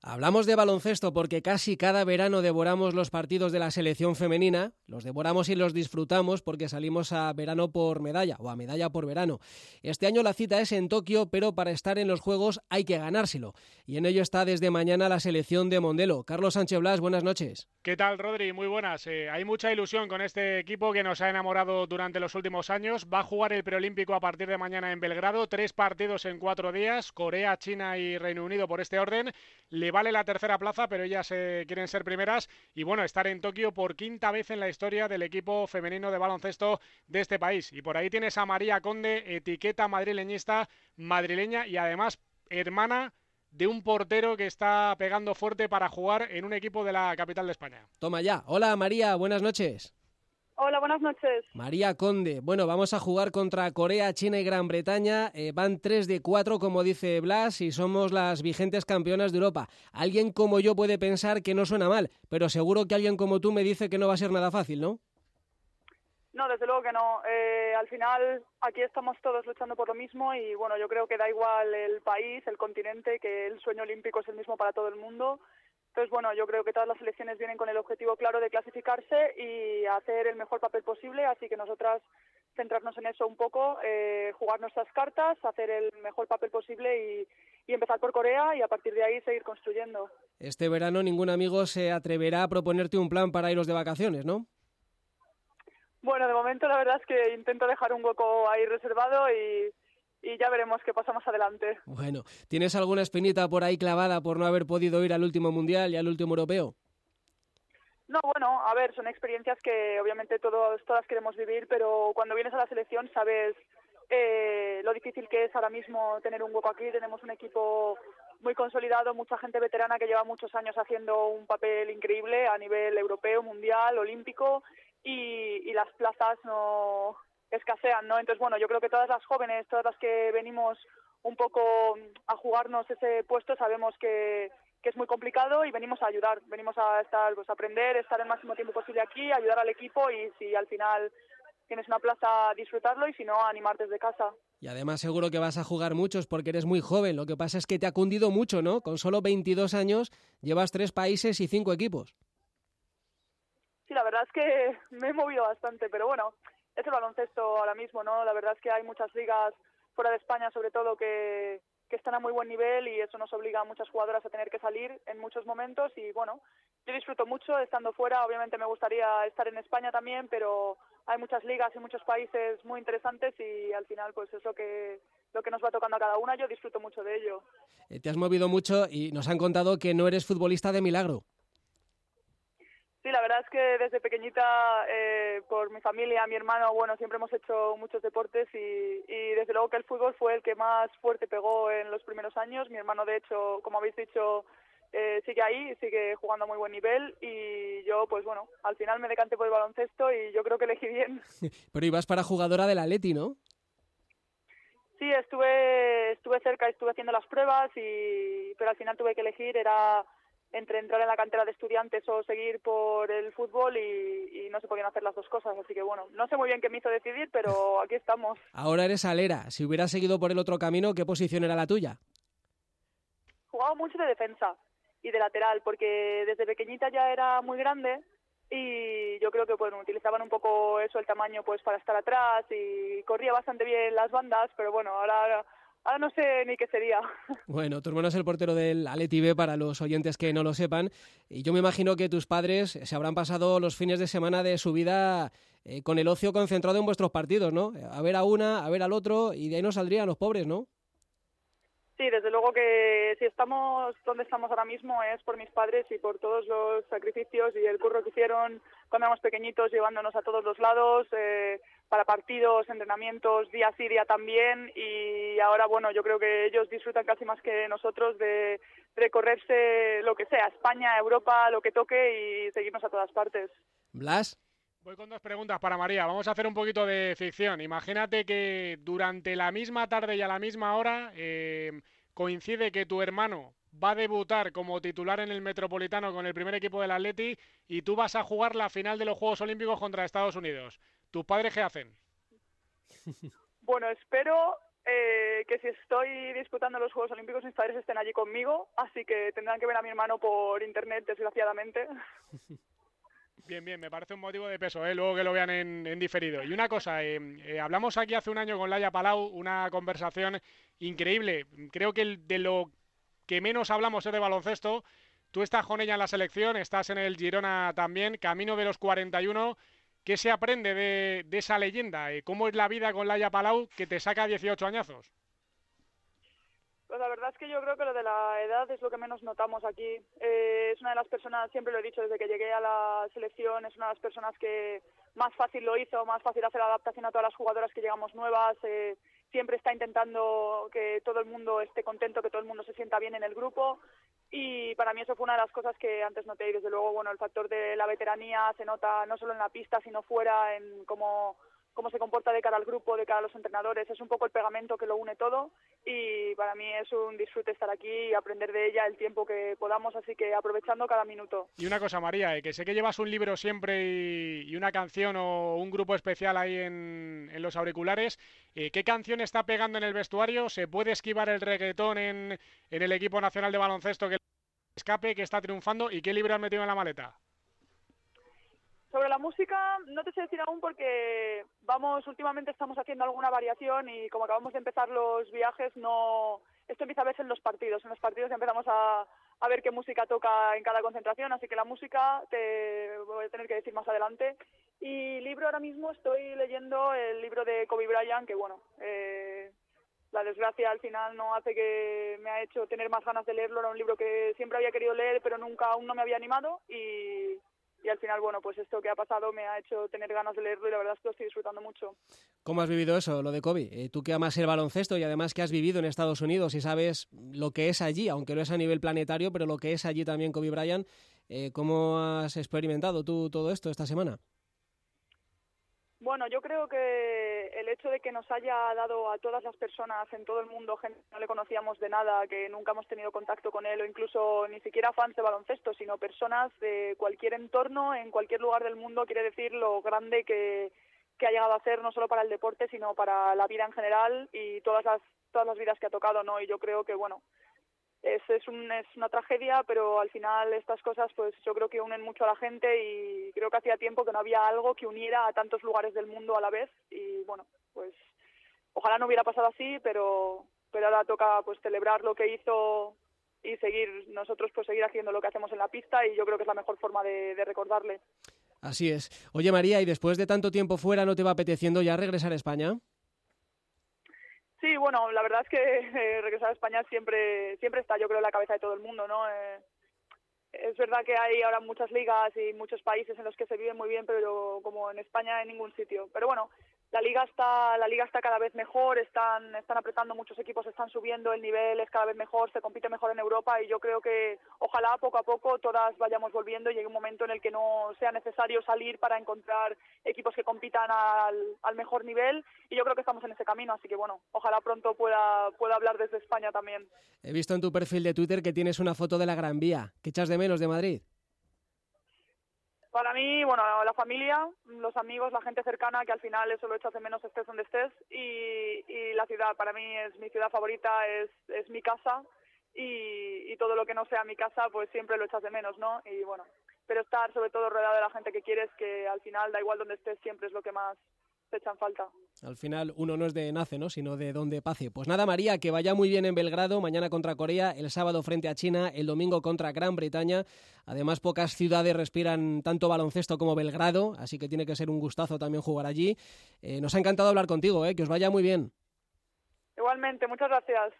Hablamos de baloncesto porque casi cada verano devoramos los partidos de la selección femenina, los devoramos y los disfrutamos porque salimos a verano por medalla o a medalla por verano. Este año la cita es en Tokio, pero para estar en los Juegos hay que ganárselo. Y en ello está desde mañana la selección de Mondelo. Carlos Sánchez Blas, buenas noches. ¿Qué tal, Rodri? Muy buenas. Eh, hay mucha ilusión con este equipo que nos ha enamorado durante los últimos años. Va a jugar el preolímpico a partir de mañana en Belgrado. Tres partidos en cuatro días. Corea, China y Reino Unido por este orden. Le vale la tercera plaza, pero ellas eh, quieren ser primeras. Y bueno, estar en Tokio por quinta vez en la historia del equipo femenino de baloncesto de este país. Y por ahí tienes a María Conde, etiqueta madrileñista, madrileña y además hermana de un portero que está pegando fuerte para jugar en un equipo de la capital de España. Toma ya. Hola María, buenas noches. Hola, buenas noches. María Conde. Bueno, vamos a jugar contra Corea, China y Gran Bretaña. Eh, van 3 de 4, como dice Blas, y somos las vigentes campeonas de Europa. Alguien como yo puede pensar que no suena mal, pero seguro que alguien como tú me dice que no va a ser nada fácil, ¿no? No, desde luego que no. Eh, al final aquí estamos todos luchando por lo mismo y bueno, yo creo que da igual el país, el continente, que el sueño olímpico es el mismo para todo el mundo. Entonces, bueno, yo creo que todas las selecciones vienen con el objetivo claro de clasificarse y hacer el mejor papel posible, así que nosotras centrarnos en eso un poco, eh, jugar nuestras cartas, hacer el mejor papel posible y, y empezar por Corea y a partir de ahí seguir construyendo. Este verano ningún amigo se atreverá a proponerte un plan para iros de vacaciones, ¿no? Bueno, de momento la verdad es que intento dejar un hueco ahí reservado y, ya veremos qué pasa más adelante. Bueno, ¿tienes alguna espinita por ahí clavada por no haber podido ir al último mundial y al último europeo? No, bueno, a ver, son experiencias que obviamente todos, todas queremos vivir, pero cuando vienes a la selección sabes eh, lo difícil que es ahora mismo tener un hueco aquí. Tenemos un equipo muy consolidado, mucha gente veterana que lleva muchos años haciendo un papel increíble a nivel europeo, mundial, olímpico y, las plazas no escasean, ¿no? Entonces, bueno, yo creo que todas las jóvenes, todas las que venimos un poco a jugarnos ese puesto, sabemos que, que es muy complicado y venimos a ayudar, venimos a estar, pues a aprender, estar el máximo tiempo posible aquí, ayudar al equipo y si al final tienes una plaza, disfrutarlo y si no, animar desde casa. Y además seguro que vas a jugar muchos porque eres muy joven. Lo que pasa es que te ha cundido mucho, ¿no? Con solo 22 años llevas tres países y cinco equipos sí, la verdad es que me he movido bastante, pero bueno, es el baloncesto ahora mismo, ¿no? La verdad es que hay muchas ligas fuera de España, sobre todo, que, que están a muy buen nivel y eso nos obliga a muchas jugadoras a tener que salir en muchos momentos y bueno, yo disfruto mucho estando fuera, obviamente me gustaría estar en España también, pero hay muchas ligas y muchos países muy interesantes y al final pues es lo que lo que nos va tocando a cada una, yo disfruto mucho de ello. Eh, te has movido mucho y nos han contado que no eres futbolista de milagro. Sí, la verdad es que desde pequeñita, eh, por mi familia, mi hermano, bueno, siempre hemos hecho muchos deportes y, desde luego que el fútbol fue el que más fuerte pegó en los primeros años. Mi hermano, de hecho, como habéis dicho, eh, sigue ahí, sigue jugando a muy buen nivel y yo, pues bueno, al final me decanté por el baloncesto y yo creo que elegí bien. Pero ibas para jugadora del Atleti, ¿no? Sí, estuve, estuve cerca, estuve haciendo las pruebas y, pero al final tuve que elegir, era entre entrar en la cantera de estudiantes o seguir por el fútbol y, no se podían hacer las dos cosas. Así que bueno, no sé muy bien qué me hizo decidir, pero aquí estamos. Ahora eres alera. Si hubieras seguido por el otro camino, ¿qué posición era la tuya? Jugaba mucho de defensa y de lateral, porque desde pequeñita ya era muy grande y yo creo que bueno, utilizaban un poco eso, el tamaño, pues para estar atrás y corría bastante bien las bandas, pero bueno, ahora Ahora no sé ni qué sería. Bueno, tu hermano es el portero del Aleti B para los oyentes que no lo sepan. Y yo me imagino que tus padres se habrán pasado los fines de semana de su vida eh, con el ocio concentrado en vuestros partidos, ¿no? A ver a una, a ver al otro, y de ahí no saldrían los pobres, ¿no? Sí, desde luego que si estamos donde estamos ahora mismo es por mis padres y por todos los sacrificios y el curro que hicieron cuando éramos pequeñitos, llevándonos a todos los lados, eh, para partidos, entrenamientos, día sí, día también. Y ahora, bueno, yo creo que ellos disfrutan casi más que nosotros de recorrerse lo que sea, España, Europa, lo que toque y seguirnos a todas partes. Blas. Voy con dos preguntas para María. Vamos a hacer un poquito de ficción. Imagínate que durante la misma tarde y a la misma hora eh, coincide que tu hermano va a debutar como titular en el Metropolitano con el primer equipo del Atleti y tú vas a jugar la final de los Juegos Olímpicos contra Estados Unidos. ¿Tus padres qué hacen? Bueno, espero eh, que si estoy disputando los Juegos Olímpicos mis padres estén allí conmigo, así que tendrán que ver a mi hermano por internet, desgraciadamente. Bien, bien, me parece un motivo de peso, ¿eh? luego que lo vean en, diferido. Y una cosa, eh, eh, hablamos aquí hace un año con Laia Palau, una conversación increíble. Creo que de lo que menos hablamos es de baloncesto. Tú estás con ella en la selección, estás en el Girona también, camino de los 41. ¿Qué se aprende de, esa leyenda? ¿Cómo es la vida con Laia Palau que te saca 18 añazos? Pues la verdad es que yo creo que lo de la edad es lo que menos notamos aquí. Eh, es una de las personas, siempre lo he dicho desde que llegué a la selección, es una de las personas que más fácil lo hizo, más fácil hacer la adaptación a todas las jugadoras que llegamos nuevas. Eh, siempre está intentando que todo el mundo esté contento, que todo el mundo se sienta bien en el grupo. Y para mí eso fue una de las cosas que antes noté y desde luego, bueno, el factor de la veteranía se nota no solo en la pista, sino fuera, en cómo cómo se comporta de cara al grupo, de cara a los entrenadores. Es un poco el pegamento que lo une todo y para mí es un disfrute estar aquí y aprender de ella el tiempo que podamos, así que aprovechando cada minuto. Y una cosa, María, eh, que sé que llevas un libro siempre y, una canción o un grupo especial ahí en, los auriculares. Eh, ¿Qué canción está pegando en el vestuario? ¿Se puede esquivar el reggaetón en, en el equipo nacional de baloncesto que escape, que está triunfando? ¿Y qué libro has metido en la maleta? Sobre la música no te sé decir aún porque vamos, últimamente estamos haciendo alguna variación y como acabamos de empezar los viajes, no esto empieza a verse en los partidos. En los partidos empezamos a, ver qué música toca en cada concentración, así que la música te voy a tener que decir más adelante. Y libro ahora mismo estoy leyendo el libro de Kobe Bryant, que bueno, eh, la desgracia al final no hace que me ha hecho tener más ganas de leerlo. Era un libro que siempre había querido leer, pero nunca aún no me había animado y y al final, bueno, pues esto que ha pasado me ha hecho tener ganas de leerlo y la verdad es que lo estoy disfrutando mucho. ¿Cómo has vivido eso, lo de Kobe? Eh, tú que amas el baloncesto y además que has vivido en Estados Unidos y sabes lo que es allí, aunque no es a nivel planetario, pero lo que es allí también Kobe Bryant, eh, ¿cómo has experimentado tú todo esto esta semana? Bueno, yo creo que el hecho de que nos haya dado a todas las personas en todo el mundo, gente que no le conocíamos de nada, que nunca hemos tenido contacto con él, o incluso ni siquiera fans de baloncesto, sino personas de cualquier entorno, en cualquier lugar del mundo, quiere decir lo grande que, que ha llegado a ser, no solo para el deporte, sino para la vida en general y todas las, todas las vidas que ha tocado, ¿no? Y yo creo que, bueno, es, es, un, es una tragedia, pero al final estas cosas pues yo creo que unen mucho a la gente y creo que hacía tiempo que no había algo que uniera a tantos lugares del mundo a la vez y bueno, pues ojalá no hubiera pasado así, pero, pero ahora toca pues celebrar lo que hizo y seguir nosotros pues seguir haciendo lo que hacemos en la pista y yo creo que es la mejor forma de, de recordarle. Así es. Oye María, ¿y después de tanto tiempo fuera no te va apeteciendo ya regresar a España? Sí, bueno, la verdad es que eh, regresar a España siempre siempre está, yo creo, en la cabeza de todo el mundo, ¿no? Eh, es verdad que hay ahora muchas ligas y muchos países en los que se vive muy bien, pero como en España en ningún sitio. Pero bueno, la liga está la liga está cada vez mejor están están apretando muchos equipos están subiendo el nivel es cada vez mejor se compite mejor en Europa y yo creo que ojalá poco a poco todas vayamos volviendo y llegue un momento en el que no sea necesario salir para encontrar equipos que compitan al, al mejor nivel y yo creo que estamos en ese camino así que bueno ojalá pronto pueda pueda hablar desde España también he visto en tu perfil de Twitter que tienes una foto de la Gran Vía ¿qué echas de menos de Madrid? Para mí, bueno, la familia, los amigos, la gente cercana, que al final eso lo echas de menos estés donde estés, y, y la ciudad, para mí es mi ciudad favorita, es, es mi casa, y, y todo lo que no sea mi casa, pues siempre lo echas de menos, ¿no? Y bueno, pero estar sobre todo rodeado de la gente que quieres, que al final da igual donde estés, siempre es lo que más echan falta. Al final uno no es de nace, ¿no? sino de donde pase. Pues nada, María, que vaya muy bien en Belgrado, mañana contra Corea, el sábado frente a China, el domingo contra Gran Bretaña. Además, pocas ciudades respiran tanto baloncesto como Belgrado, así que tiene que ser un gustazo también jugar allí. Eh, nos ha encantado hablar contigo, ¿eh? que os vaya muy bien. Igualmente, muchas gracias.